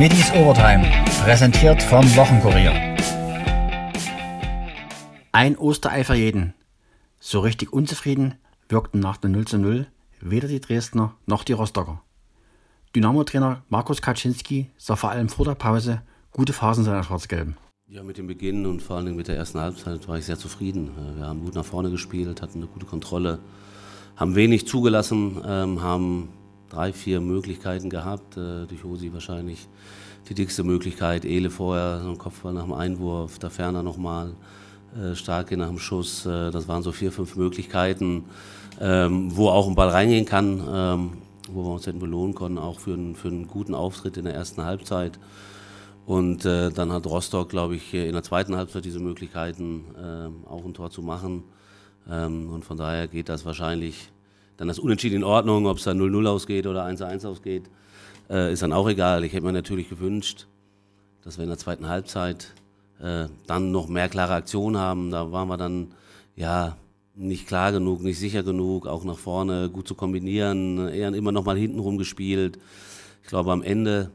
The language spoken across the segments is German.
Middies Overtime, präsentiert vom Wochenkurier. Ein Osterei für jeden. So richtig unzufrieden wirkten nach dem 0 zu 0 weder die Dresdner noch die Rostocker. Dynamo-Trainer Markus Kaczynski sah vor allem vor der Pause gute Phasen seiner Schwarz-Gelben. Ja, mit dem Beginn und vor allem mit der ersten Halbzeit war ich sehr zufrieden. Äh, wir haben gut nach vorne gespielt, hatten eine gute Kontrolle, haben wenig zugelassen, ähm, haben drei, vier Möglichkeiten gehabt. Äh, durch Hosi wahrscheinlich die dickste Möglichkeit. Ele vorher, so ein Kopfball nach dem Einwurf, da ferner nochmal. Äh, Starke nach dem Schuss. Äh, das waren so vier, fünf Möglichkeiten, ähm, wo auch ein Ball reingehen kann, ähm, wo wir uns hätten belohnen können, auch für einen, für einen guten Auftritt in der ersten Halbzeit. Und äh, dann hat Rostock, glaube ich, in der zweiten Halbzeit diese Möglichkeiten, äh, auch ein Tor zu machen. Ähm, und von daher geht das wahrscheinlich dann das Unentschieden in Ordnung, ob es dann 0-0 ausgeht oder 1-1 ausgeht, äh, ist dann auch egal. Ich hätte mir natürlich gewünscht, dass wir in der zweiten Halbzeit äh, dann noch mehr klare Aktionen haben. Da waren wir dann ja nicht klar genug, nicht sicher genug, auch nach vorne gut zu kombinieren, eher immer noch mal hinten rum gespielt. Ich glaube, am Ende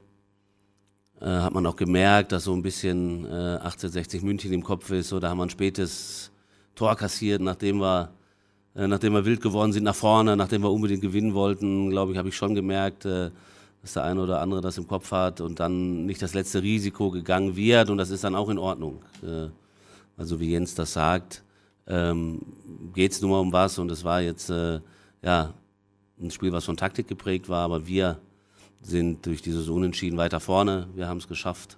äh, hat man auch gemerkt, dass so ein bisschen äh, 1860 München im Kopf ist. So, da haben wir ein spätes Tor kassiert, nachdem wir, nachdem wir wild geworden sind nach vorne, nachdem wir unbedingt gewinnen wollten, glaube ich, habe ich schon gemerkt, äh, dass der eine oder andere das im Kopf hat und dann nicht das letzte Risiko gegangen wird und das ist dann auch in Ordnung. Äh, also wie Jens das sagt, ähm, geht es nur mal um was und es war jetzt äh, ja ein Spiel, was von Taktik geprägt war, aber wir sind durch dieses Unentschieden weiter vorne. Wir haben es geschafft,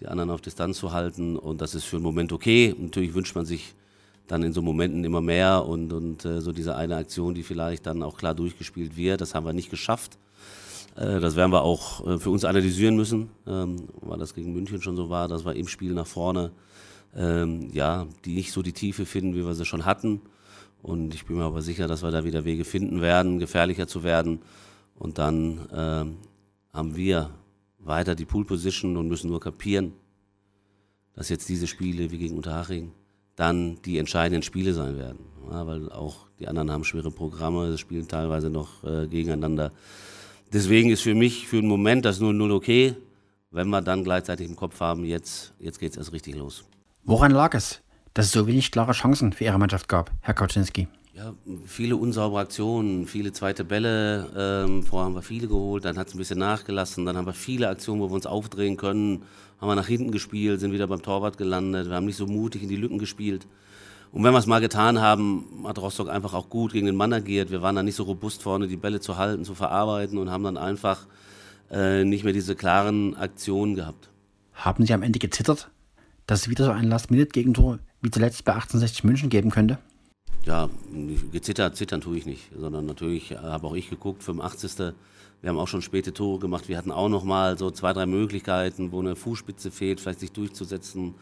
die anderen auf Distanz zu halten und das ist für einen Moment okay. Natürlich wünscht man sich dann in so Momenten immer mehr und, und äh, so diese eine Aktion, die vielleicht dann auch klar durchgespielt wird, das haben wir nicht geschafft. Äh, das werden wir auch äh, für uns analysieren müssen, ähm, weil das gegen München schon so war, dass wir im Spiel nach vorne ähm, ja, die nicht so die Tiefe finden, wie wir sie schon hatten. Und ich bin mir aber sicher, dass wir da wieder Wege finden werden, gefährlicher zu werden. Und dann ähm, haben wir weiter die Pool Position und müssen nur kapieren, dass jetzt diese Spiele wie gegen Unterhaching dann die entscheidenden Spiele sein werden. Ja, weil auch die anderen haben schwere Programme, spielen teilweise noch äh, gegeneinander. Deswegen ist für mich für einen Moment das 0-0 okay, wenn wir dann gleichzeitig im Kopf haben, jetzt, jetzt geht es erst richtig los. Woran lag es, dass es so wenig klare Chancen für Ihre Mannschaft gab, Herr Kaczynski? Ja, viele unsaubere Aktionen, viele zweite Bälle. Ähm, vorher haben wir viele geholt, dann hat es ein bisschen nachgelassen. Dann haben wir viele Aktionen, wo wir uns aufdrehen können. Haben wir nach hinten gespielt, sind wieder beim Torwart gelandet. Wir haben nicht so mutig in die Lücken gespielt. Und wenn wir es mal getan haben, hat Rostock einfach auch gut gegen den Mann agiert. Wir waren dann nicht so robust vorne, die Bälle zu halten, zu verarbeiten und haben dann einfach äh, nicht mehr diese klaren Aktionen gehabt. Haben Sie am Ende gezittert, dass es wieder so ein Last-Minute-Gegentor wie zuletzt bei 1860 München geben könnte? Ja, gezittert, zittern tue ich nicht, sondern natürlich habe auch ich geguckt, 85. Wir haben auch schon späte Tore gemacht. Wir hatten auch noch mal so zwei, drei Möglichkeiten, wo eine Fußspitze fehlt, vielleicht sich durchzusetzen,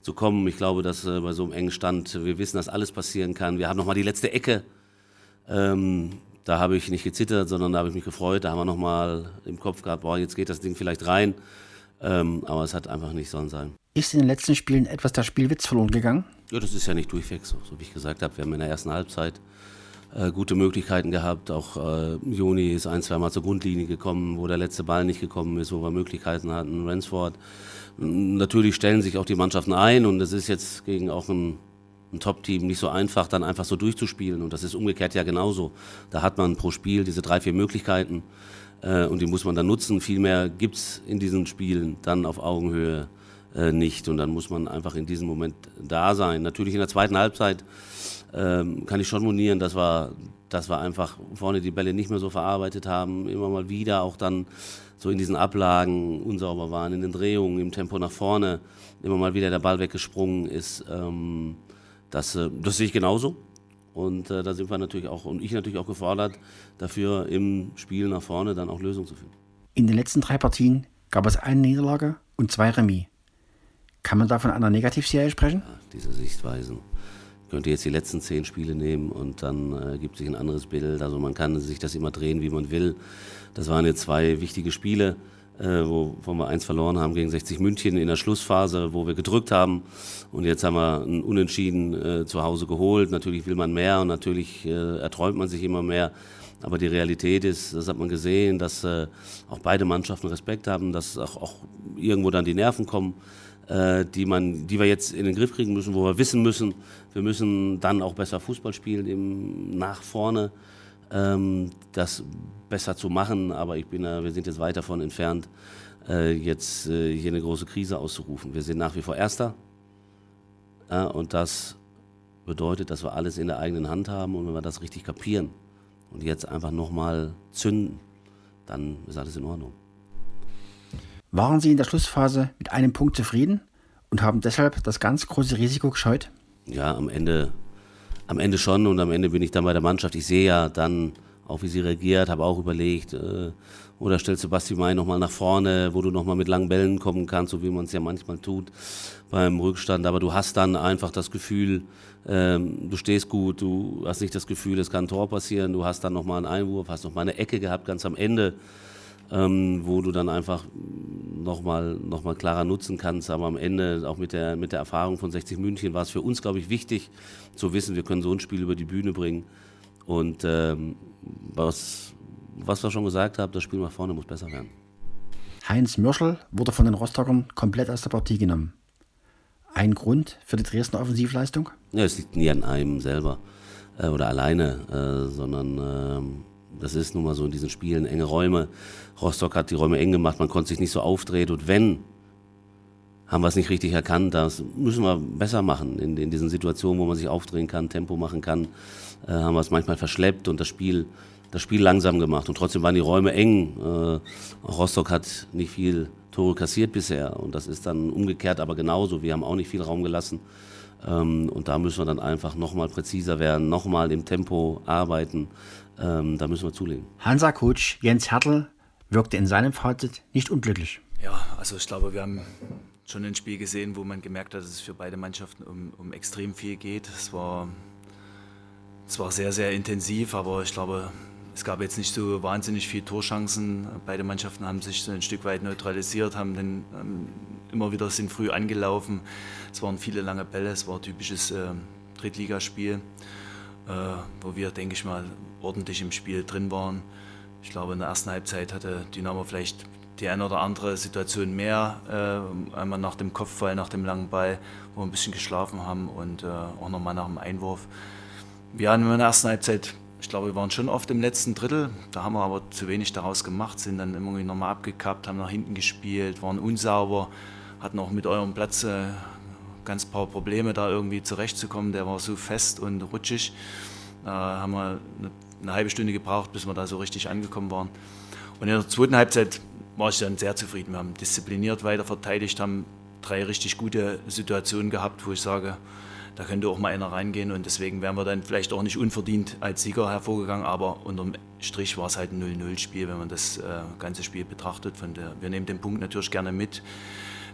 zu kommen. Ich glaube, dass äh, bei so einem engen Stand, wir wissen, dass alles passieren kann. Wir haben noch mal die letzte Ecke. Ähm, da habe ich nicht gezittert, sondern da habe ich mich gefreut. Da haben wir noch mal im Kopf gehabt, boah, jetzt geht das Ding vielleicht rein. Ähm, aber es hat einfach nicht sollen sein. Ist in den letzten Spielen etwas der Spielwitz verloren gegangen? Ja, das ist ja nicht durchweg so, so wie ich gesagt habe. Wir haben in der ersten Halbzeit äh, gute Möglichkeiten gehabt. Auch äh, Joni ist ein, zwei Mal zur Grundlinie gekommen, wo der letzte Ball nicht gekommen ist, wo wir Möglichkeiten hatten. Ransford. Natürlich stellen sich auch die Mannschaften ein und es ist jetzt gegen auch ein, ein Top-Team nicht so einfach, dann einfach so durchzuspielen. Und das ist umgekehrt ja genauso. Da hat man pro Spiel diese drei, vier Möglichkeiten äh, und die muss man dann nutzen. Viel mehr gibt es in diesen Spielen dann auf Augenhöhe nicht. Und dann muss man einfach in diesem Moment da sein. Natürlich in der zweiten Halbzeit ähm, kann ich schon monieren, dass wir, dass wir einfach vorne die Bälle nicht mehr so verarbeitet haben, immer mal wieder auch dann so in diesen Ablagen unsauber waren, in den Drehungen, im Tempo nach vorne, immer mal wieder der Ball weggesprungen ist. Ähm, das, äh, das sehe ich genauso. Und äh, da sind wir natürlich auch, und ich natürlich auch gefordert, dafür im Spiel nach vorne dann auch Lösungen zu finden. In den letzten drei Partien gab es eine Niederlage und zwei Remis. Kann man da von einer Negativserie sprechen? Ja, diese Sichtweisen könnte jetzt die letzten zehn Spiele nehmen und dann äh, gibt sich ein anderes Bild. Also man kann sich das immer drehen, wie man will. Das waren jetzt zwei wichtige Spiele. äh, wo, wo wir eins verloren haben gegen 60 München in der Schlussphase, wo wir gedrückt haben. Und jetzt haben wir ein Unentschieden äh, zu Hause geholt. Natürlich will man mehr und natürlich äh, erträumt man sich immer mehr. Aber die Realität ist, das hat man gesehen, dass äh, auch beide Mannschaften Respekt haben, dass auch, auch irgendwo dann die Nerven kommen, die, man, die wir jetzt in den Griff kriegen müssen, wo wir wissen müssen, wir müssen dann auch besser Fußball spielen im, nach vorne, ähm, das besser zu machen. Aber ich bin, wir sind jetzt weit davon entfernt, äh, jetzt äh, hier eine große Krise auszurufen. Wir sind nach wie vor Erster. und das bedeutet, dass wir alles in der eigenen Hand haben und wenn wir das richtig kapieren, und jetzt einfach nochmal zünden, dann ist alles in Ordnung. Waren Sie in der Schlussphase mit einem Punkt zufrieden und haben deshalb das ganz große Risiko gescheut? Ja, am Ende, am Ende schon und am Ende bin ich dann bei der Mannschaft. Ich sehe ja dann auch, wie sie reagiert, habe auch überlegt, äh, oder stellst du Basti Mai nochmal nach vorne, wo du nochmal mit langen Bällen kommen kannst, so wie man es ja manchmal tut beim Rückstand. Aber du hast dann einfach das Gefühl, ähm, du stehst gut, du hast nicht das Gefühl, es kann ein Tor passieren, du hast dann nochmal einen Einwurf, hast nochmal eine Ecke gehabt ganz am Ende, ähm, wo du dann einfach nochmal noch mal klarer nutzen kannst. Aber am Ende, auch mit der, mit der Erfahrung von 60 München, war es für uns, glaube ich, wichtig zu wissen, wir können so ein Spiel über die Bühne bringen. Und ähm, was, was wir schon gesagt haben, das Spiel nach vorne muss besser werden. Heinz Mürschel wurde von den Rostockern komplett aus der Partie genommen. Ein Grund für die Dresdner Offensivleistung? Ja, es liegt nie an einem selber äh, oder alleine, äh, sondern äh, das ist nun mal so in diesen Spielen enge Räume. Rostock hat die Räume eng gemacht, man konnte sich nicht so aufdrehen und wenn, haben wir es nicht richtig erkannt. Das müssen wir besser machen in, in diesen Situationen, wo man sich aufdrehen kann, Tempo machen kann. Äh, haben wir es manchmal verschleppt und das Spiel das Spiel langsam gemacht. Und trotzdem waren die Räume eng. Äh, Rostock hat nicht viel Tore kassiert bisher. Und das ist dann umgekehrt aber genauso. Wir haben auch nicht viel Raum gelassen. Ähm, und da müssen wir dann einfach nochmal präziser werden, nochmal im Tempo arbeiten. Ähm, da müssen wir zulegen. Hansa-Coach Jens Hertel wirkte in seinem Fazit nicht unglücklich. Ja, also ich glaube, wir haben schon ein Spiel gesehen, wo man gemerkt hat, dass es für beide Mannschaften um, um extrem viel geht. Es war, es war sehr, sehr intensiv, aber ich glaube, es gab jetzt nicht so wahnsinnig viele Torchancen. Beide Mannschaften haben sich ein Stück weit neutralisiert, haben dann ähm, immer wieder sind früh angelaufen. Es waren viele lange Bälle, es war ein typisches äh, Drittligaspiel, äh, wo wir, denke ich mal, ordentlich im Spiel drin waren. Ich glaube, in der ersten Halbzeit hatte Dynamo vielleicht die eine oder andere Situation mehr, äh, einmal nach dem Kopfball, nach dem langen Ball, wo wir ein bisschen geschlafen haben und äh, auch nochmal nach dem Einwurf. Wir haben in der ersten Halbzeit ich glaube, wir waren schon oft im letzten Drittel. Da haben wir aber zu wenig daraus gemacht, sind dann irgendwie nochmal abgekappt, haben nach hinten gespielt, waren unsauber, hatten auch mit eurem Platz äh, ganz paar Probleme, da irgendwie zurechtzukommen. Der war so fest und rutschig. Da haben wir eine, eine halbe Stunde gebraucht, bis wir da so richtig angekommen waren. Und in der zweiten Halbzeit war ich dann sehr zufrieden. Wir haben diszipliniert weiter verteidigt, haben drei richtig gute Situationen gehabt, wo ich sage, da könnte auch mal einer reingehen und deswegen wären wir dann vielleicht auch nicht unverdient als Sieger hervorgegangen, aber unterm Strich war es halt ein 0-0-Spiel, wenn man das äh, ganze Spiel betrachtet. Von der, wir nehmen den Punkt natürlich gerne mit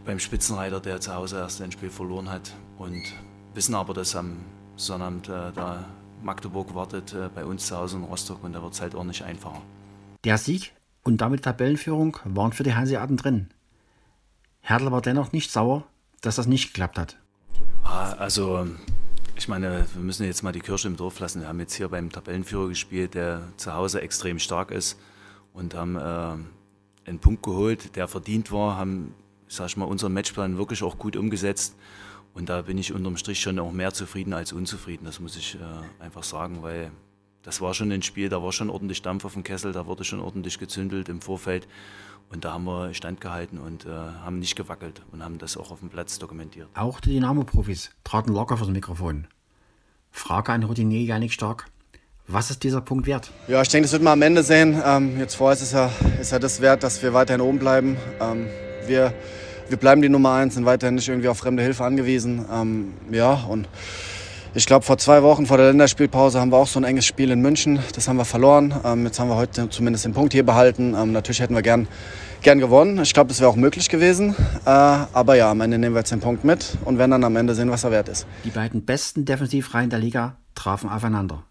beim Spitzenreiter, der zu Hause erst ein Spiel verloren hat und wissen aber, dass am Sonnabend äh, da Magdeburg wartet äh, bei uns zu Hause in Rostock und da wird es halt auch nicht einfacher. Der Sieg und damit Tabellenführung waren für die Hanseaten drin. Hertel war dennoch nicht sauer, dass das nicht geklappt hat. Ah, also, ich meine, wir müssen jetzt mal die Kirche im Dorf lassen. Wir haben jetzt hier beim Tabellenführer gespielt, der zu Hause extrem stark ist und haben äh, einen Punkt geholt, der verdient war, haben, sag ich mal, unseren Matchplan wirklich auch gut umgesetzt. Und da bin ich unterm Strich schon auch mehr zufrieden als unzufrieden, das muss ich äh, einfach sagen, weil das war schon ein Spiel, da war schon ordentlich Dampf auf dem Kessel, da wurde schon ordentlich gezündelt im Vorfeld. Und da haben wir standgehalten und äh, haben nicht gewackelt und haben das auch auf dem Platz dokumentiert. Auch die Dynamo-Profis traten locker fürs Mikrofon. Frage an Routinier Janik Stark. Was ist dieser Punkt wert? Ja, ich denke, das wird man am Ende sehen. Ähm, jetzt vorher ist es ja, ist ja das wert, dass wir weiterhin oben bleiben. Ähm, wir, wir bleiben die Nummer eins, sind weiterhin nicht irgendwie auf fremde Hilfe angewiesen. Ähm, ja, und ich glaube, vor zwei Wochen vor der Länderspielpause haben wir auch so ein enges Spiel in München. Das haben wir verloren. Ähm, jetzt haben wir heute zumindest den Punkt hier behalten. Ähm, natürlich hätten wir gern, gern gewonnen. Ich glaube, das wäre auch möglich gewesen. Äh, aber ja, am Ende nehmen wir jetzt den Punkt mit und werden dann am Ende sehen, was er wert ist. Die beiden besten Defensivreihen der Liga trafen aufeinander.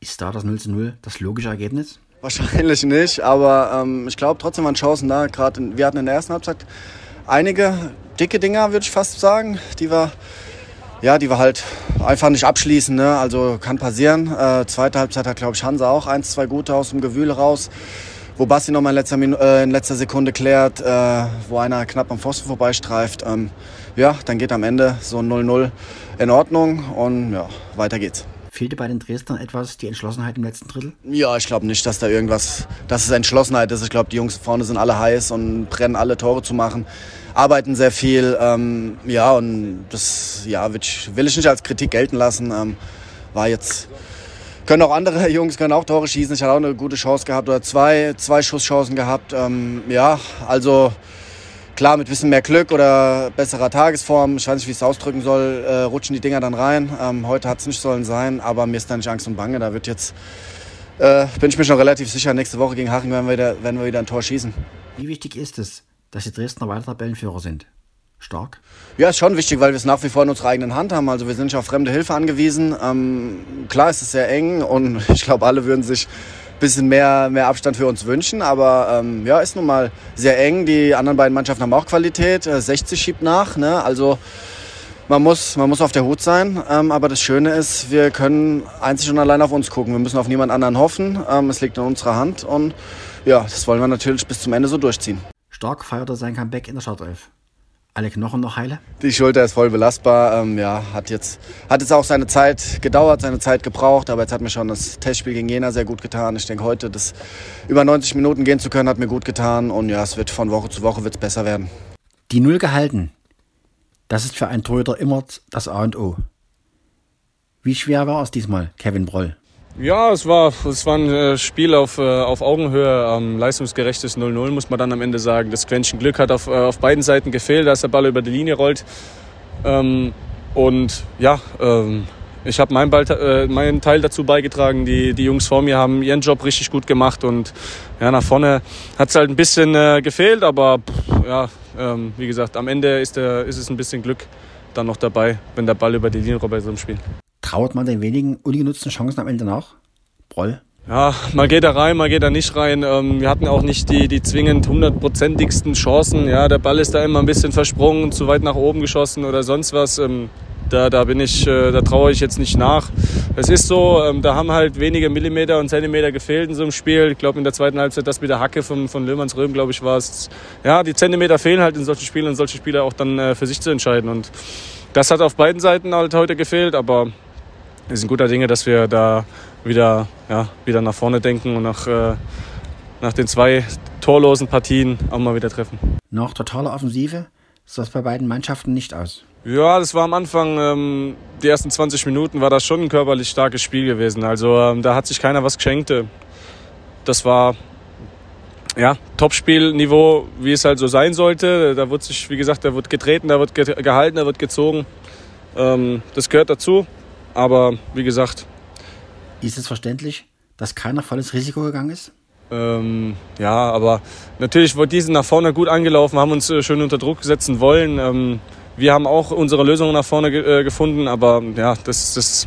Ist da das 0 zu 0 das logische Ergebnis? Wahrscheinlich nicht, aber ähm, ich glaube trotzdem waren Chancen da. Gerade wir hatten in der ersten Halbzeit einige dicke Dinger, würde ich fast sagen, die wir, ja, die wir halt einfach nicht abschließen. Ne? Also kann passieren. Äh, zweite Halbzeit hat, glaube ich, Hansa auch eins, zwei gute aus dem Gewühl raus. Wo Basti noch mal in letzter, äh, in letzter Sekunde klärt, äh, wo einer knapp am Pfosten vorbeistreift. Ähm, ja, dann geht am Ende so ein 0-0 in Ordnung und ja, weiter geht's. Fehlte bei den Dresdnern etwas die Entschlossenheit im letzten Drittel? Ja, ich glaube nicht, dass da irgendwas, dass es Entschlossenheit ist. Ich glaube, die Jungs vorne sind alle heiß und brennen alle Tore zu machen, arbeiten sehr viel. Ähm, ja, und das ja, will ich, nicht als Kritik gelten lassen. Ähm, war jetzt können auch andere Jungs können auch Tore schießen. Ich hatte auch eine gute Chance gehabt oder zwei, zwei Schusschancen gehabt. Ähm, ja, also Klar, mit ein bisschen mehr Glück oder besserer Tagesform, ich weiß nicht, wie ich es ausdrücken soll, äh, rutschen die Dinger dann rein. Ähm, heute hat es nicht sollen sein, aber mir ist da nicht Angst und Bange. Da wird jetzt, äh, bin ich mir schon relativ sicher, nächste Woche gegen Haching werden wir, wieder, werden wir wieder ein Tor schießen. Wie wichtig ist es, dass die Dresdner weiter Tabellenführer sind? Stark? Ja, ist schon wichtig, weil wir es nach wie vor in unserer eigenen Hand haben. Also wir sind nicht auf fremde Hilfe angewiesen. Ähm, klar ist es sehr eng und ich glaube, alle würden sich bisschen mehr, mehr Abstand für uns wünschen. Aber ähm, ja, ist nun mal sehr eng. Die anderen beiden Mannschaften haben auch Qualität. 60 äh, schiebt nach. Ne? Also man muss, man muss auf der Hut sein. Ähm, aber das Schöne ist, wir können einzig und allein auf uns gucken. Wir müssen auf niemand anderen hoffen. Ähm, es liegt in unserer Hand. Und ja, das wollen wir natürlich bis zum Ende so durchziehen. Stark feierte sein Comeback in der Startelf alle Knochen noch heile? Die Schulter ist voll belastbar. Ähm, ja, hat jetzt, hat jetzt auch seine Zeit gedauert, seine Zeit gebraucht. Aber jetzt hat mir schon das Testspiel gegen Jena sehr gut getan. Ich denke, heute das über 90 Minuten gehen zu können, hat mir gut getan. Und ja, es wird von Woche zu Woche wird's besser werden. Die Null gehalten. Das ist für einen Torhüter immer das A und O. Wie schwer war es diesmal, Kevin Broll? Ja, es war, es war ein äh, Spiel auf, äh, auf Augenhöhe, ähm, leistungsgerechtes 0-0, muss man dann am Ende sagen. Das Quäntchen Glück hat auf, äh, auf beiden Seiten gefehlt, dass der Ball über die Linie rollt. Ähm, und ja, ähm, ich habe meinen, äh, meinen Teil dazu beigetragen. Die, die Jungs vor mir haben ihren Job richtig gut gemacht und ja, nach vorne hat es halt ein bisschen äh, gefehlt, aber pff, ja, ähm, wie gesagt, am Ende ist, der, ist es ein bisschen Glück dann noch dabei, wenn der Ball über die Linie rollt bei so einem Spiel. Trauert man den wenigen ungenutzten Chancen am Ende nach? Broll? Ja, mal geht da rein, mal geht da nicht rein. Ähm, wir hatten auch nicht die, die zwingend hundertprozentigsten Chancen. Ja, der Ball ist da immer ein bisschen versprungen, zu weit nach oben geschossen oder sonst was. Ähm, da, da bin ich, äh, da traue ich jetzt nicht nach. Es ist so, ähm, da haben halt wenige Millimeter und Zentimeter gefehlt in so einem Spiel. Ich glaube in der zweiten Halbzeit das mit der Hacke von, von Löhmanns Röhm, glaube ich, war es. Ja, die Zentimeter fehlen halt in solchen Spielen und solche Spieler auch dann äh, für sich zu entscheiden. Und das hat auf beiden Seiten halt heute gefehlt, aber wir sind guter Dinge, dass wir da wieder, ja, wieder nach vorne denken und nach, äh, nach den zwei torlosen Partien auch mal wieder treffen. Nach totaler Offensive sah es bei beiden Mannschaften nicht aus. Ja, das war am Anfang, ähm, die ersten 20 Minuten war das schon ein körperlich starkes Spiel gewesen. Also ähm, da hat sich keiner was geschenkt. Das war ja, Topspielniveau, wie es halt so sein sollte. Da wird sich, wie gesagt, da wird getreten, da wird gehalten, da wird gezogen. Ähm, das gehört dazu. Aber wie gesagt. Ist es verständlich, dass keiner volles Risiko gegangen ist? Ähm, ja, aber natürlich wurde diese nach vorne gut angelaufen, haben uns äh, schön unter Druck setzen wollen. Ähm, wir haben auch unsere Lösungen nach vorne ge äh, gefunden, aber ja, das, das,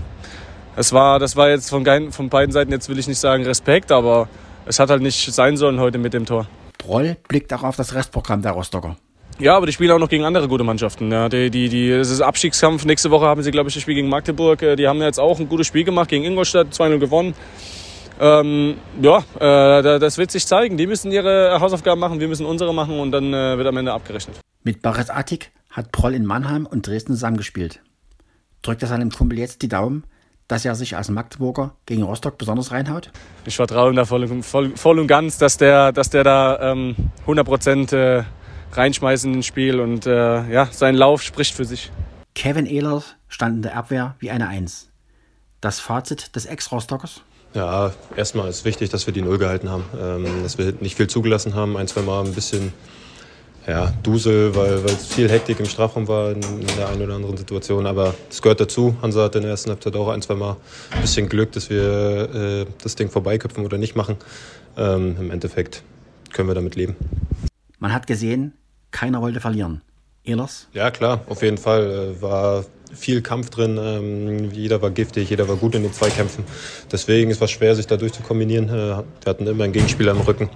das, war, das war jetzt von, von beiden Seiten, jetzt will ich nicht sagen Respekt, aber es hat halt nicht sein sollen heute mit dem Tor. Proll blickt auch auf das Restprogramm der Rostocker. Ja, aber die spielen auch noch gegen andere gute Mannschaften. Ja, die, die, die, es ist Abstiegskampf. Nächste Woche haben sie, glaube ich, das Spiel gegen Magdeburg. Äh, die haben jetzt auch ein gutes Spiel gemacht gegen Ingolstadt, 2-0 gewonnen. Ähm, ja, äh, das wird sich zeigen. Die müssen ihre Hausaufgaben machen, wir müssen unsere machen und dann äh, wird am Ende abgerechnet. Mit Baris Attik hat Proll in Mannheim und Dresden zusammengespielt. Drückt er seinem Kumpel jetzt die Daumen, dass er sich als Magdeburger gegen Rostock besonders reinhaut? Ich vertraue ihm da voll, voll, voll und ganz, dass der, dass der da ähm, 100 Prozent äh, reinschmeißen ins Spiel und äh, ja, sein Lauf spricht für sich. Kevin Ehlers stand in der Abwehr wie eine Eins. Das Fazit des Ex-Rostockers? Ja, erstmal ist wichtig, dass wir die Null gehalten haben, ähm, dass wir nicht viel zugelassen haben, ein, zwei Mal ein bisschen ja, Dusel, weil, weil viel Hektik im Strafraum war in, in der einen oder anderen Situation. Aber es gehört dazu. Hansa hat in der ersten Halbzeit auch ein, zwei Mal ein bisschen Glück, dass wir äh, das Ding vorbeiköpfen oder nicht machen. Ähm, Im Endeffekt können wir damit leben. Man hat gesehen, keiner wollte verlieren. Ehlers? Ja, klar, auf jeden Fall. Äh, war viel Kampf drin. Ähm, jeder war giftig, jeder war gut in den Zweikämpfen. Deswegen ist es schwer, sich dadurch zu kombinieren. Äh, wir hatten immer einen Gegenspieler im Rücken.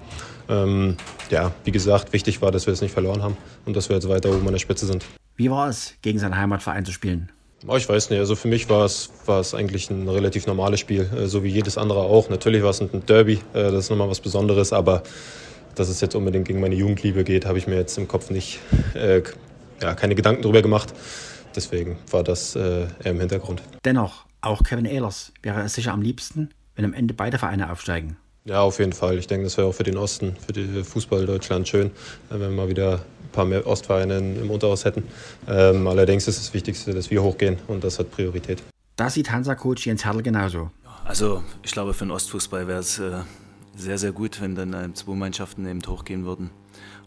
Ähm, ja, wie gesagt, wichtig war, dass wir es nicht verloren haben und dass wir jetzt weiter oben an der Spitze sind. Wie war es, gegen seinen Heimatverein zu spielen? Oh, ich weiß nicht. Also für mich war es, war es eigentlich ein relativ normales Spiel, äh, so wie jedes andere auch. Natürlich war es ein Derby, das ist nochmal was Besonderes, aber dass es jetzt unbedingt gegen meine Jugendliebe geht, habe ich mir jetzt im Kopf nicht, äh, ja, keine Gedanken darüber gemacht. Deswegen war das äh, eher im Hintergrund. Dennoch, auch Kevin Ehlers wäre es sicher am liebsten, wenn am Ende beide Vereine aufsteigen. Ja, auf jeden Fall. Ich denke, das wäre auch für den Osten, für die Fußball Deutschland schön, äh, wenn wir mal wieder ein paar mehr Ostvereine im Unterhaus hätten. Ähm, allerdings ist das Wichtigste, dass wir hochgehen und das hat Priorität. Das sieht Hansa-Coach Jens Hertel genauso. Also ich glaube, für den Ostfußball wäre es äh, sehr, sehr gut, wenn dann äh, zwei Mannschaften eben hochgehen würden.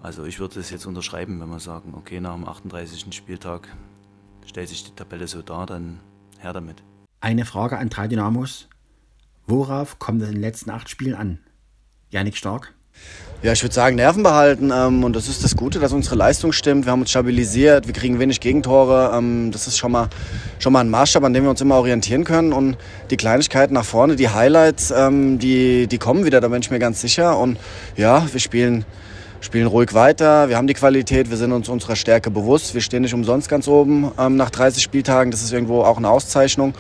Also ich würde es jetzt unterschreiben, wenn wir sagen, okay, nach dem 38. Spieltag stellt sich die Tabelle so dar, dann her damit. Eine Frage an drei Dynamos. Worauf kommt es in den letzten acht Spielen an? Janik Stark? Ja, ich würde sagen, Nerven behalten. Ähm, und das ist das Gute, dass unsere Leistung stimmt. Wir haben uns stabilisiert, wir kriegen wenig Gegentore. Ähm, das ist schon mal, schon mal ein Maßstab, an dem wir uns immer orientieren können. Und die Kleinigkeiten nach vorne, die Highlights, ähm, die, die kommen wieder, da bin ich mir ganz sicher. Und ja, wir spielen, spielen ruhig weiter. Wir haben die Qualität, wir sind uns unserer Stärke bewusst. Wir stehen nicht umsonst ganz oben ähm, nach 30 Spieltagen. Das ist irgendwo auch eine Auszeichnung.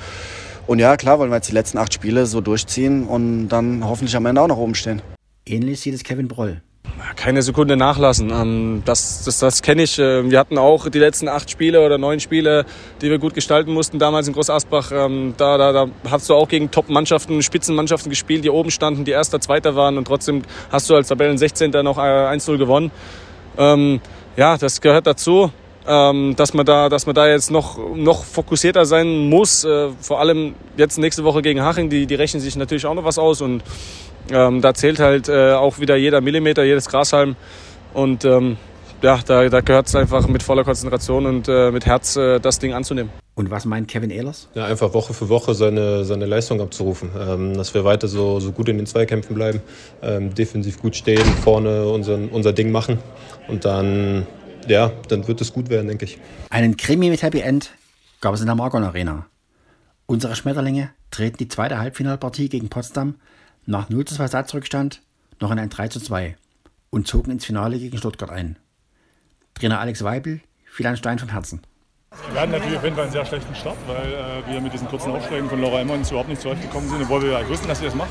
Und ja, klar wollen wir jetzt die letzten acht Spiele so durchziehen und dann hoffentlich am Ende auch noch oben stehen. Ähnlich sieht es Kevin Broll. Keine Sekunde nachlassen. Ähm, das, das, das kenne ich. Äh, wir hatten auch die letzten acht Spiele oder neun Spiele, die wir gut gestalten mussten, damals in Groß Asbach. Ähm, da, da, da hast du auch gegen Top-Mannschaften, Spitzenmannschaften gespielt, die oben standen, die Erster, Zweiter waren und trotzdem hast du als Tabellen 16. noch 1-0 äh, gewonnen. Ähm, ja, das gehört dazu ähm, dass man da, dass man da jetzt noch, noch fokussierter sein muss. Äh, vor allem jetzt nächste Woche gegen Haching, die, die rechnen sich natürlich auch noch was aus und ähm, da zählt halt äh, auch wieder jeder Millimeter, jedes Grashalm und ähm, ja, da, da gehört es einfach mit voller Konzentration und äh, mit Herz äh, das Ding anzunehmen. Und was meint Kevin Ehlers? Ja, einfach Woche für Woche seine, seine Leistung abzurufen. Ähm, dass wir weiter so, so gut in den Zweikämpfen bleiben, ähm, defensiv gut stehen, vorne unseren, unser Ding machen und dann ja, dann wird es gut werden, denke ich. Einen Krimi mit Happy End gab es in der Margon Arena. Unsere Schmetterlinge treten die zweite Halbfinalpartie gegen Potsdam nach 0 zu 2 Satzrückstand noch in ein 3 zu 2 und zogen ins Finale gegen Stuttgart ein. Trainer Alex Weibel fiel ein Stein vom Herzen. Wir hatten natürlich auf jeden Fall einen sehr schlechten Start, weil äh, wir mit diesen kurzen Aufschlägen von Laura Emmons überhaupt nicht zurechtgekommen sind, obwohl wir ja wussten, dass sie das macht.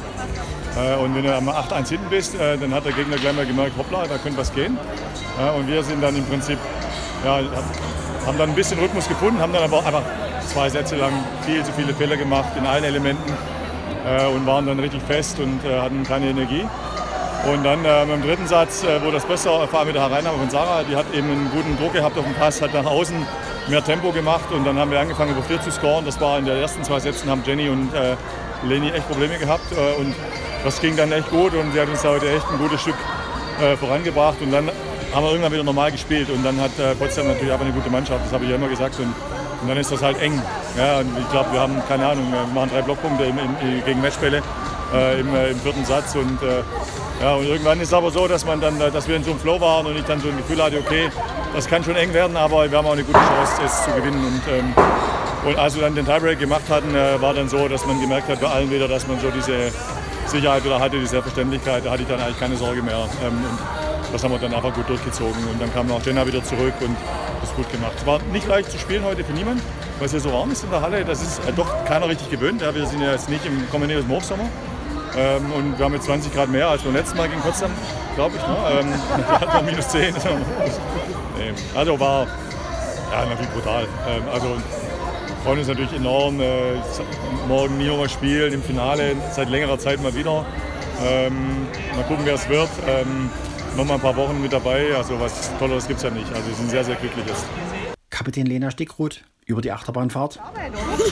Äh, und wenn du am 8-1 hinten bist, äh, dann hat der Gegner gleich mal gemerkt, hoppla, da könnte was gehen. Äh, und wir sind dann im Prinzip, ja, haben dann ein bisschen Rhythmus gefunden, haben dann aber einfach zwei Sätze lang viel zu viele Fehler gemacht in allen Elementen und waren dann richtig fest und äh, hatten keine Energie. Und dann äh, im dritten Satz äh, wurde das besser, vor allem mit der Hereinnahme von Sarah. Die hat eben einen guten Druck gehabt auf dem Pass, hat nach außen mehr Tempo gemacht und dann haben wir angefangen über vier zu scoren. Das war in den ersten zwei Sätzen haben Jenny und äh, Leni echt Probleme gehabt äh, und das ging dann echt gut und sie hat uns heute echt ein gutes Stück äh, vorangebracht und dann haben wir irgendwann wieder normal gespielt und dann hat äh, Potsdam natürlich einfach eine gute Mannschaft, das habe ich ja immer gesagt und, und dann ist das halt eng. Ja, und ich glaube, wir haben, keine Ahnung, wir machen drei Blockpunkte im, im, gegen Matchbälle äh, im, äh, im, vierten Satz und ja, und irgendwann ist es aber so, dass, man dann, dass wir in so einem Flow waren und ich dann so ein Gefühl hatte, okay, das kann schon eng werden, aber wir haben auch eine gute Chance, es zu gewinnen. Und, ähm, und als wir dann den Tiebreak gemacht hatten, äh, war dann so, dass man gemerkt hat bei allen wieder, dass man so diese Sicherheit wieder hatte, die Selbstverständlichkeit. Da hatte ich dann eigentlich keine Sorge mehr. Ähm, und das haben wir dann einfach gut durchgezogen. Und dann kam auch Jenna wieder zurück und das gut gemacht. Es war nicht leicht zu spielen heute für niemanden, weil es ja so warm ist in der Halle. Das ist äh, doch keiner richtig gewöhnt. Ja, wir sind ja jetzt nicht im, kommen Hochsommer. Ähm, und wir haben jetzt 20 Grad mehr als beim letzten Mal gegen Potsdam, glaube ich. Ne? Ähm, da hatten wir minus 10. nee. Also war ja, natürlich brutal. Ähm, also freuen uns natürlich enorm. Äh, morgen Niomer spielen im Finale seit längerer Zeit mal wieder. Ähm, mal gucken, wer es wird. Ähm, noch mal ein paar Wochen mit dabei. Also was Tolleres gibt es ja nicht. Also wir sind sehr, sehr glücklich jetzt. Kapitän Lena Stickroth über die Achterbahnfahrt?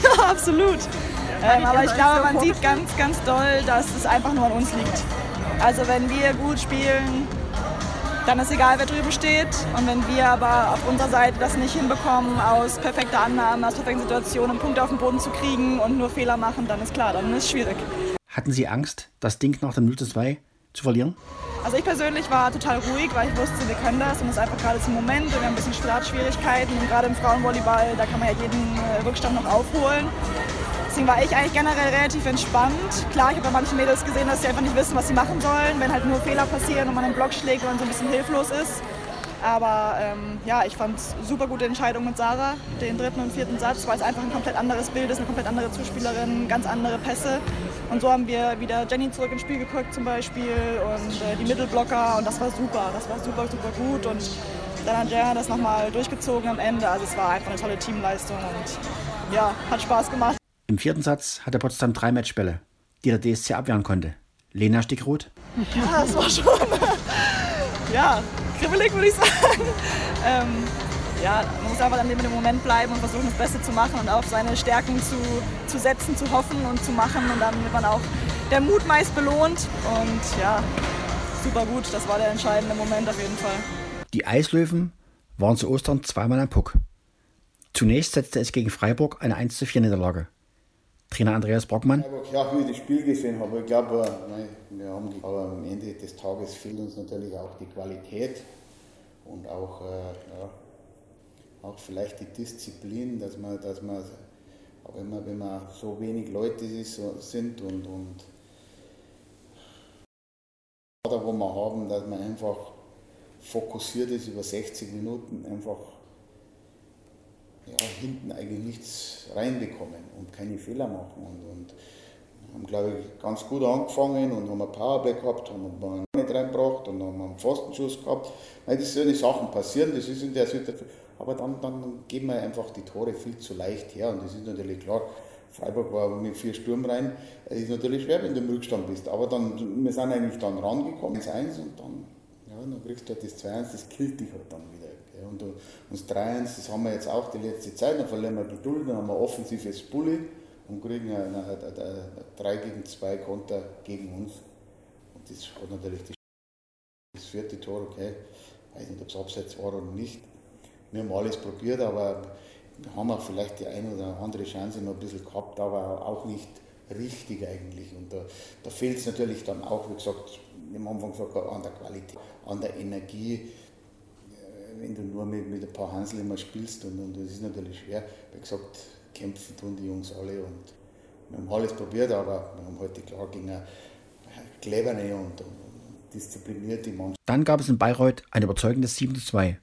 Ja, absolut. Ähm, aber ich glaube, man sieht ganz, ganz doll, dass es einfach nur an uns liegt. Also wenn wir gut spielen, dann ist egal, wer drüben steht. Und wenn wir aber auf unserer Seite das nicht hinbekommen, aus perfekter Annahme, aus perfekten Situationen Punkte auf den Boden zu kriegen und nur Fehler machen, dann ist klar, dann ist es schwierig. Hatten Sie Angst, das Ding nach dem 0 2 zu verlieren? Also ich persönlich war total ruhig, weil ich wusste, wir können das und es ist einfach gerade zum Moment und wir haben ein bisschen Startschwierigkeiten und gerade im Frauenvolleyball, da kann man ja jeden äh, Rückstand noch aufholen. Deswegen war ich eigentlich generell relativ entspannt. Klar, ich habe bei manchen Mädels gesehen, dass sie einfach nicht wissen, was sie machen sollen, wenn halt nur Fehler passieren und man einen Block schlägt und man so ein bisschen hilflos ist. Aber ähm, ja, ich fand es super gute Entscheidung mit Sarah, den dritten und vierten Satz, weil es einfach ein komplett anderes Bild ist, eine komplett andere Zuspielerin, ganz andere Pässe. Und so haben wir wieder Jenny zurück ins Spiel geguckt zum Beispiel und äh, die Mittelblocker und das war super, das war super, super gut. Und dann hat Jenna das nochmal durchgezogen am Ende. Also es war einfach eine tolle Teamleistung und ja, hat Spaß gemacht. Im vierten Satz hatte Potsdam drei Matchbälle, die der DSC abwehren konnte. Lena Stickrot. Ja, das war schon. ja, kribbelig, würde ich sagen. Ähm, ja, man muss einfach dann in dem Moment bleiben und versuchen, das Beste zu machen und auf seine Stärken zu, zu setzen, zu hoffen und zu machen. Und dann wird man auch der Mut meist belohnt. Und ja, super gut. Das war der entscheidende Moment auf jeden Fall. Die Eislöwen waren zu Ostern zweimal am Puck. Zunächst setzte es gegen Freiburg eine 1 zu 4 Niederlage. Trainer Andreas Brockmann. Ja, wie ich das Spiel gesehen habe, ich glaube, wir haben, aber am Ende des Tages fehlt uns natürlich auch die Qualität und auch, äh, ja, auch vielleicht die Disziplin, dass man, dass man wenn man, wenn man so wenig Leute sind und, und oder wo wir haben, dass man einfach fokussiert ist über 60 Minuten, einfach ja, hinten eigentlich nichts reinbekommen und keine Fehler machen. Und, und haben, glaube ich, ganz gut angefangen und haben ein Powerplay gehabt, haben einen nicht reingebracht und haben einen Pfostenschuss gehabt. Nein, das sind Sachen passieren, das ist in der Situation. Aber dann, dann geben wir einfach die Tore viel zu leicht her und das ist natürlich klar. Freiburg war mit vier Sturm rein. Es ist natürlich schwer, wenn du im Rückstand bist. Aber dann, wir sind eigentlich dann rangekommen, 1-1 und dann, ja, dann kriegst du halt das 2-1, das killt dich halt dann wieder. Und, das 3-1, das haben wir jetzt auch die letzte Zeit, dann verlieren wir Geduld, dann haben wir offensives Bulli und kriegen ein 3 gegen 2 Konter gegen uns. Und das hat natürlich die das vierte Tor, okay, weiß nicht, ob es abseits war oder nicht. Wir haben alles probiert, aber wir haben auch vielleicht die eine oder andere Chance noch ein bisschen gehabt, aber auch nicht richtig eigentlich. Und da, da fehlt es natürlich dann auch, wie gesagt, am Anfang gesagt, an der Qualität, an der Energie wenn du nur mit, mit ein paar Hansel immer spielst und, und das ist natürlich schwer. Wie gesagt, kämpfen tun die Jungs alle und wir haben alles probiert, aber wir haben heute klar gegen eine clevere und, und disziplinierte Mannschaft. Dann gab es in Bayreuth ein überzeugendes 7 zu 2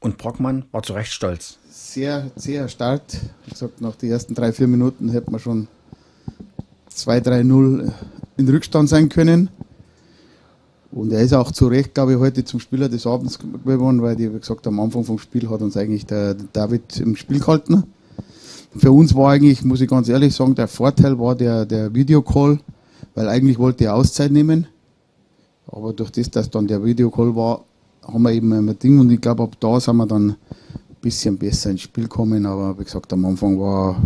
und Brockmann war zu Recht stolz. Sehr, sehr stark. Wie gesagt, nach den ersten drei, vier Minuten hätte man schon 2-3-0 in Rückstand sein können. Und er ist auch zu Recht, glaube ich, heute zum Spieler des Abends geworden, weil, wie gesagt, am Anfang vom Spiel hat uns eigentlich der David im Spiel gehalten. Für uns war eigentlich, muss ich ganz ehrlich sagen, der Vorteil war der, der Videocall, weil eigentlich wollte er Auszeit nehmen. Aber durch das, dass dann der Videocall war, haben wir eben ein Ding und ich glaube, ab da sind wir dann ein bisschen besser ins Spiel gekommen. Aber wie gesagt, am Anfang war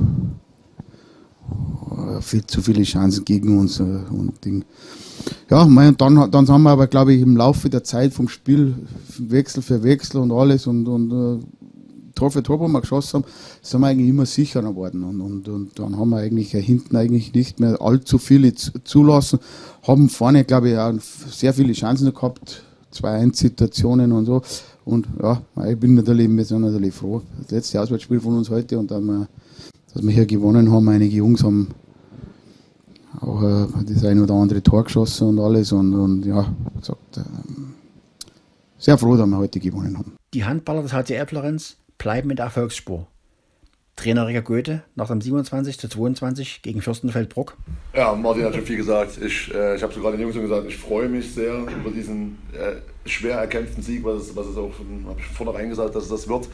viel zu viele Chancen gegen uns äh, und Ding. Ja, mein, dann, dann haben wir aber, glaube ich, im Laufe der Zeit vom Spiel Wechsel für Wechsel und alles und, und uh, Tor für Tor, wo wir geschossen haben, sind wir eigentlich immer sicherer geworden. Und, und, und dann haben wir eigentlich hinten eigentlich nicht mehr allzu viele zulassen. Haben vorne, glaube ich, auch sehr viele Chancen gehabt, zwei 1 Situationen und so. Und ja, ich bin natürlich, wir sind natürlich froh. Das letzte Auswärtsspiel von uns heute und dann, dass wir hier gewonnen haben. Einige Jungs haben auch äh, das ein oder andere Tor geschossen und alles. Und, und ja, gesagt, äh, sehr froh, dass wir heute gewonnen haben. Die Handballer des HCR Florenz bleiben der Erfolgsspur. Trainer Ricker Goethe nach dem 27 zu 22 gegen Fürstenfeldbruck. Ja, Martin hat schon viel gesagt. Ich, äh, ich habe sogar den Jungs schon gesagt, ich freue mich sehr über diesen äh, schwer erkämpften Sieg, was es, was es auch, habe ich vornherein gesagt, dass es das wird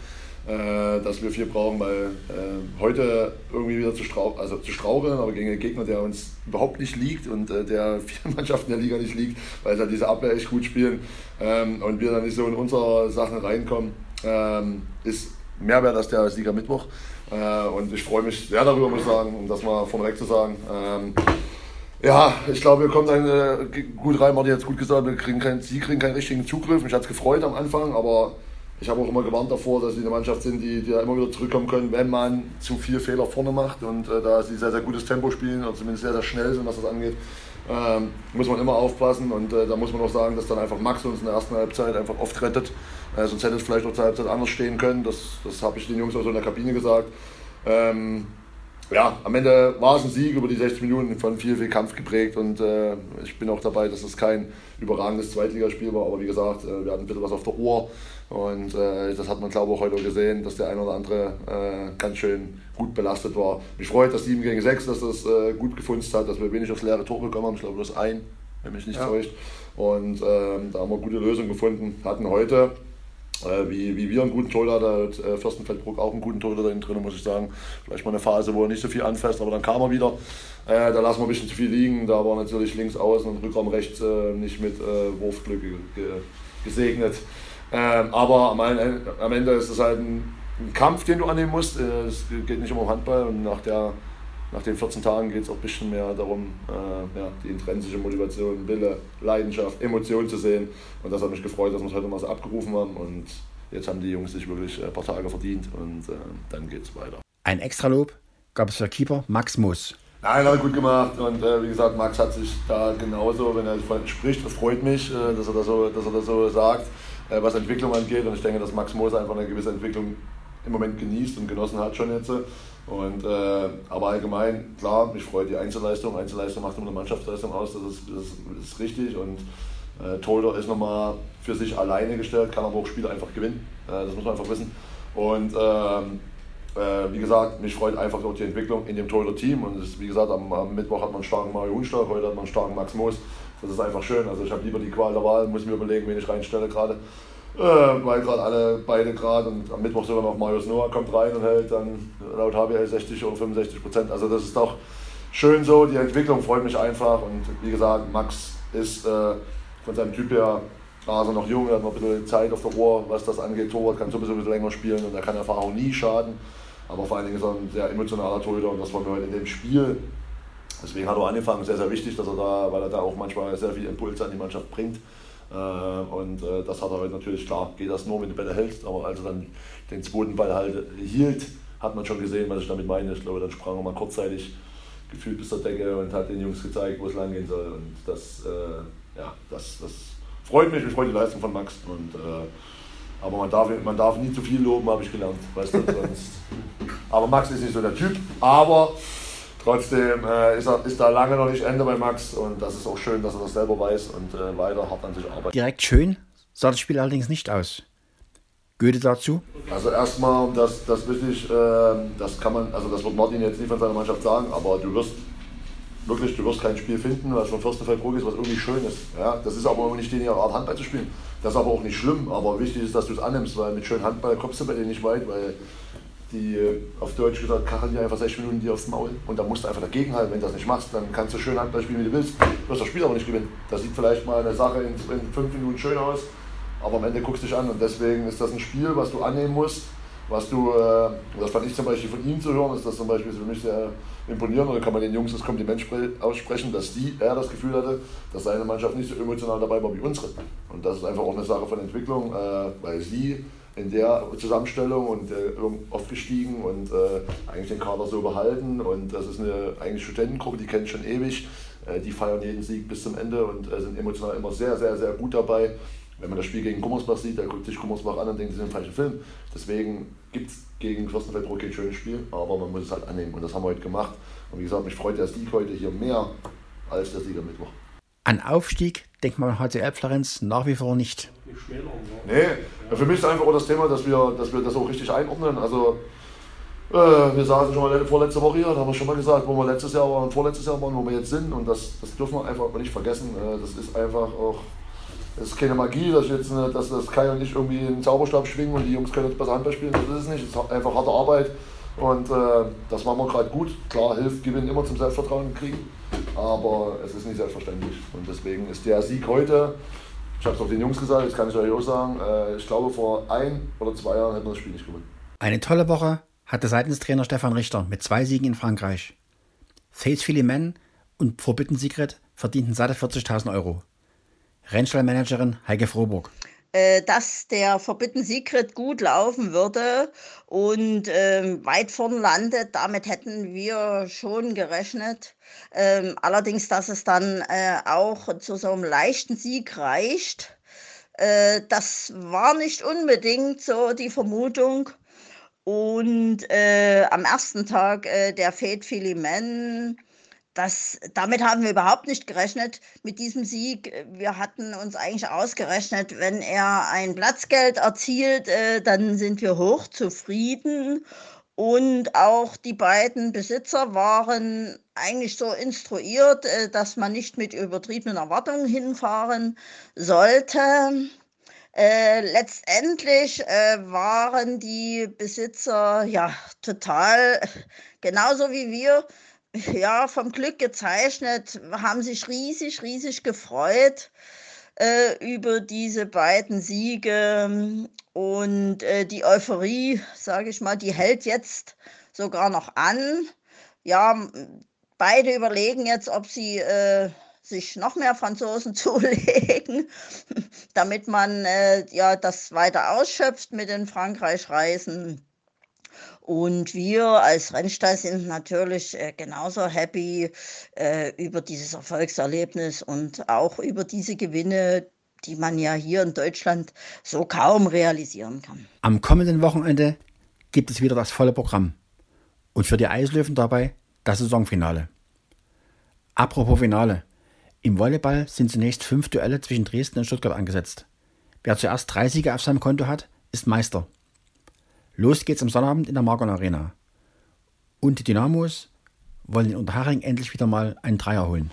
äh, dass wir viel brauchen, weil äh, heute irgendwie wieder zu, strauch also zu straucheln, aber gegen einen Gegner, der uns überhaupt nicht liegt und äh, der vier Mannschaften der Liga nicht liegt, weil halt diese Abwehr echt gut spielen ähm, und wir dann nicht so in unsere Sachen reinkommen, ähm, ist mehr wert als der Sieger Mittwoch. Äh, und ich freue mich sehr darüber, muss ich sagen, um das mal von weg zu sagen. Ähm, ja, ich glaube, wir kommen dann äh, gut rein. Martin hat es gut gesagt, wir kriegen keinen, sie kriegen keinen richtigen Zugriff. Mich hat es gefreut am Anfang, aber ich habe auch immer gewarnt davor, dass sie eine Mannschaft sind, die, die immer wieder zurückkommen können, wenn man zu viel Fehler vorne macht. Und äh, da sie sehr, sehr gutes Tempo spielen oder zumindest sehr, sehr schnell sind, was das angeht, ähm, muss man immer aufpassen. Und äh, da muss man auch sagen, dass dann einfach Max uns in der ersten Halbzeit einfach oft rettet. Äh, sonst hätte es vielleicht auch zur Halbzeit anders stehen können. Das, das habe ich den Jungs auch so in der Kabine gesagt. Ähm, ja, am Ende war es ein Sieg über die 60 Minuten von viel, viel Kampf geprägt und äh, ich bin auch dabei, dass es kein überragendes Zweitligaspiel war, aber wie gesagt, äh, wir hatten ein bisschen was auf der Uhr und äh, das hat man glaube ich auch heute gesehen, dass der ein oder andere äh, ganz schön gut belastet war. Mich freut, dass 7 gegen 6, dass das äh, gut gefunden hat, dass wir wenig aufs leere Tor bekommen haben, ich glaube bloß ein, wenn mich nicht ja. täuscht und ähm, da haben wir gute Lösungen gefunden, hatten heute äh, wie, wie wir einen guten Torhüter hat äh, Fürstenfeldbruck auch einen guten Torhüter drin, muss ich sagen. Vielleicht mal eine Phase, wo er nicht so viel anfasst, aber dann kam er wieder. Äh, da lassen wir ein bisschen zu viel liegen. Da war natürlich links außen und Rückraum rechts äh, nicht mit äh, Wurfglück ge gesegnet. Ähm, aber am, am, Ende ist es halt ein, ein, Kampf, den du annehmen musst. Äh, es geht nicht um Handball und nach der nach den 14 Tagen geht es auch ein bisschen mehr darum, äh, ja, die intrinsische Motivation, Wille, Leidenschaft, Emotion zu sehen. Und das hat mich gefreut, dass wir es heute mal so abgerufen haben. Und jetzt haben die Jungs sich wirklich ein paar Tage verdient und äh, dann geht es weiter. Ein Extralob gab es für Keeper Max Muss. Nein, hat er gut gemacht und äh, wie gesagt, Max hat sich da genauso, wenn er spricht, das freut mich, äh, dass, er das so, dass er das so sagt, äh, was Entwicklung angeht. Und ich denke, dass Max Moos einfach eine gewisse Entwicklung im Moment genießt und genossen hat schon jetzt. Und, äh, aber allgemein, klar, mich freut die Einzelleistung. Einzelleistung macht immer eine Mannschaftsleistung aus, das ist, das ist, ist richtig. Und äh, Tolder ist nochmal für sich alleine gestellt, kann aber auch Spiele einfach gewinnen. Äh, das muss man einfach wissen. Und ähm, äh, wie gesagt, mich freut einfach auch die Entwicklung in dem Tolder-Team. Und das, wie gesagt, am, am, Mittwoch hat man einen starken Mario Hunstark, heute hat man einen starken Max Moos. Das ist einfach schön. Also ich habe lieber die Qual der Wahl, muss mir überlegen, wen ich reinstelle gerade. Äh, weil gerade alle, beide gerade und am Mittwoch sogar noch Marius Noah kommt rein und hält dann laut HBL 60 oder 65 Prozent. Also das ist doch schön so, die Entwicklung freut mich einfach und wie gesagt, Max ist äh, von seinem Typ her also noch jung, er hat noch ein bisschen Zeit auf der Ohr, was das angeht. Torwart kann sowieso ein bisschen länger spielen und er kann Erfahrung nie schaden. Aber vor allen Dingen ist er ein sehr emotionaler Torhüter und das war mir heute in dem Spiel. Deswegen hat er angefangen, sehr, sehr wichtig, dass er da, weil er da auch manchmal sehr viel Impulse an die Mannschaft bringt. Äh, und äh, das hat er heute natürlich, klar, geht das nur, wenn du Bälle hältst, aber als er dann den zweiten Ball halt hielt, hat man schon gesehen, was ich damit meine. Ich glaube, dann sprang er mal kurzzeitig gefühlt bis zur Decke und hat den Jungs gezeigt, wo es lang gehen soll. Und das, äh, ja, das, das freut mich, ich freue die Leistung von Max. Und, äh, aber man darf, man darf nie zu viel loben, habe ich gelernt. Weißt du, sonst. aber Max ist nicht so der Typ. Aber Trotzdem äh, ist, er, ist da lange noch nicht Ende bei Max und das ist auch schön, dass er das selber weiß und äh, weiter hart an sich arbeitet. Direkt schön sah das Spiel allerdings nicht aus. Goethe dazu? Also erstmal, das, das wirklich, äh, das kann man, also das wird Martin jetzt nicht von seiner Mannschaft sagen, aber du wirst wirklich, du wirst kein Spiel finden, was von Fürstenfeldbruck ist, was irgendwie schön ist. Ja, das ist aber auch nicht die Art Handball zu spielen. Das ist aber auch nicht schlimm, aber wichtig ist, dass du es annimmst, weil mit schönem Handball kommst du bei dir nicht weit, weil die äh, auf Deutsch gesagt kacheln dir einfach sechs Minuten dir aufs Maul und dann musst du einfach dagegenhalten. Wenn du das nicht machst, dann kannst du schön Handball spielen, wie du willst. Du wirst das Spiel aber nicht gewinnen. Das sieht vielleicht mal eine Sache in, in fünf Minuten schön aus, aber am Ende guckst du dich an und deswegen ist das ein Spiel, was du annehmen musst. Was du, äh, das fand ich zum Beispiel von ihm zu hören, ist das zum Beispiel für mich sehr imponierend. Oder kann man den Jungs das Kompliment aussprechen, dass die, er das Gefühl hatte, dass seine Mannschaft nicht so emotional dabei war wie unsere. Und das ist einfach auch eine Sache von Entwicklung, äh, weil sie in der Zusammenstellung und äh, oft und äh, eigentlich den Kader so behalten. Und das ist eine eigentlich Studentengruppe, die kennt schon ewig. Äh, die feiern jeden Sieg bis zum Ende und äh, sind emotional immer sehr, sehr, sehr gut dabei. Wenn man das Spiel gegen Gummersbach sieht, da guckt sich Gummersbach an und denkt, sie sind im falschen Film. Deswegen gibt es gegen Fürstenfeldbruck kein schönes Spiel, aber man muss es halt annehmen. Und das haben wir heute gemacht. Und wie gesagt, mich freut der Sieg heute hier mehr als der Sieg am Mittwoch. An Aufstieg denkt man HCL Florenz nach wie vor nicht. Nee, für mich ist einfach auch das Thema, dass wir, dass wir das auch richtig einordnen. Also äh, wir saßen schon mal vorletzte Woche hier, da haben wir schon mal gesagt, wo wir letztes Jahr waren, vorletztes Jahr waren, wo wir jetzt sind. Und das, das dürfen wir einfach nicht vergessen. Äh, das ist einfach auch, das ist keine Magie, dass, jetzt, dass das Kai und ich irgendwie einen Zauberstab schwingen und die Jungs können jetzt besser Handball spielen. Das ist es nicht, es ist einfach harte Arbeit. Und äh, das machen wir gerade gut. Klar, hilft Gewinn immer zum Selbstvertrauen kriegen, aber es ist nicht selbstverständlich. Und deswegen ist der Sieg heute, ich habe es auch den Jungs gesagt, jetzt kann ich euch auch sagen, äh, ich glaube, vor ein oder zwei Jahren hätten wir das Spiel nicht gewonnen. Eine tolle Woche hatte seitens Trainer Stefan Richter mit zwei Siegen in Frankreich. Face Philimen und Forbidden Secret verdienten satte 40.000 Euro. Rennstallmanagerin Heike Froburg. Äh, dass der Forbidden Secret gut laufen würde und äh, weit vorn landet. Damit hätten wir schon gerechnet. Ähm, allerdings, dass es dann äh, auch zu so einem leichten Sieg reicht, äh, das war nicht unbedingt so die Vermutung. Und äh, am ersten Tag äh, der Fete Philimen, das, damit haben wir überhaupt nicht gerechnet mit diesem Sieg. Wir hatten uns eigentlich ausgerechnet, wenn er ein Platzgeld erzielt, äh, dann sind wir hochzufrieden. Und auch die beiden Besitzer waren eigentlich so instruiert, äh, dass man nicht mit übertriebenen Erwartungen hinfahren sollte. Äh, letztendlich äh, waren die Besitzer ja total genauso wie wir ja vom Glück gezeichnet, haben sich riesig, riesig gefreut äh, über diese beiden Siege und äh, die Euphorie, sage ich mal, die hält jetzt sogar noch an. Ja, beide überlegen jetzt, ob sie äh, sich noch mehr Franzosen zulegen, damit man äh, ja das weiter ausschöpft mit den Frankreich-Reisen. Und wir als Rennstall sind natürlich äh, genauso happy äh, über dieses Erfolgserlebnis und auch über diese Gewinne, die man ja hier in Deutschland so kaum realisieren kann. Am kommenden Wochenende gibt es wieder das volle Programm. Und für die Eislöwen dabei das Saisonfinale. Apropos Finale. Im Volleyball sind zunächst fünf Duelle zwischen Dresden und Stuttgart angesetzt. Wer zuerst drei Siege auf seinem Konto hat, ist Meister. Los geht's am Sonnabend in der Margon Arena. Und die Dynamos wollen in Unterhaching endlich wieder mal einen Dreier holen.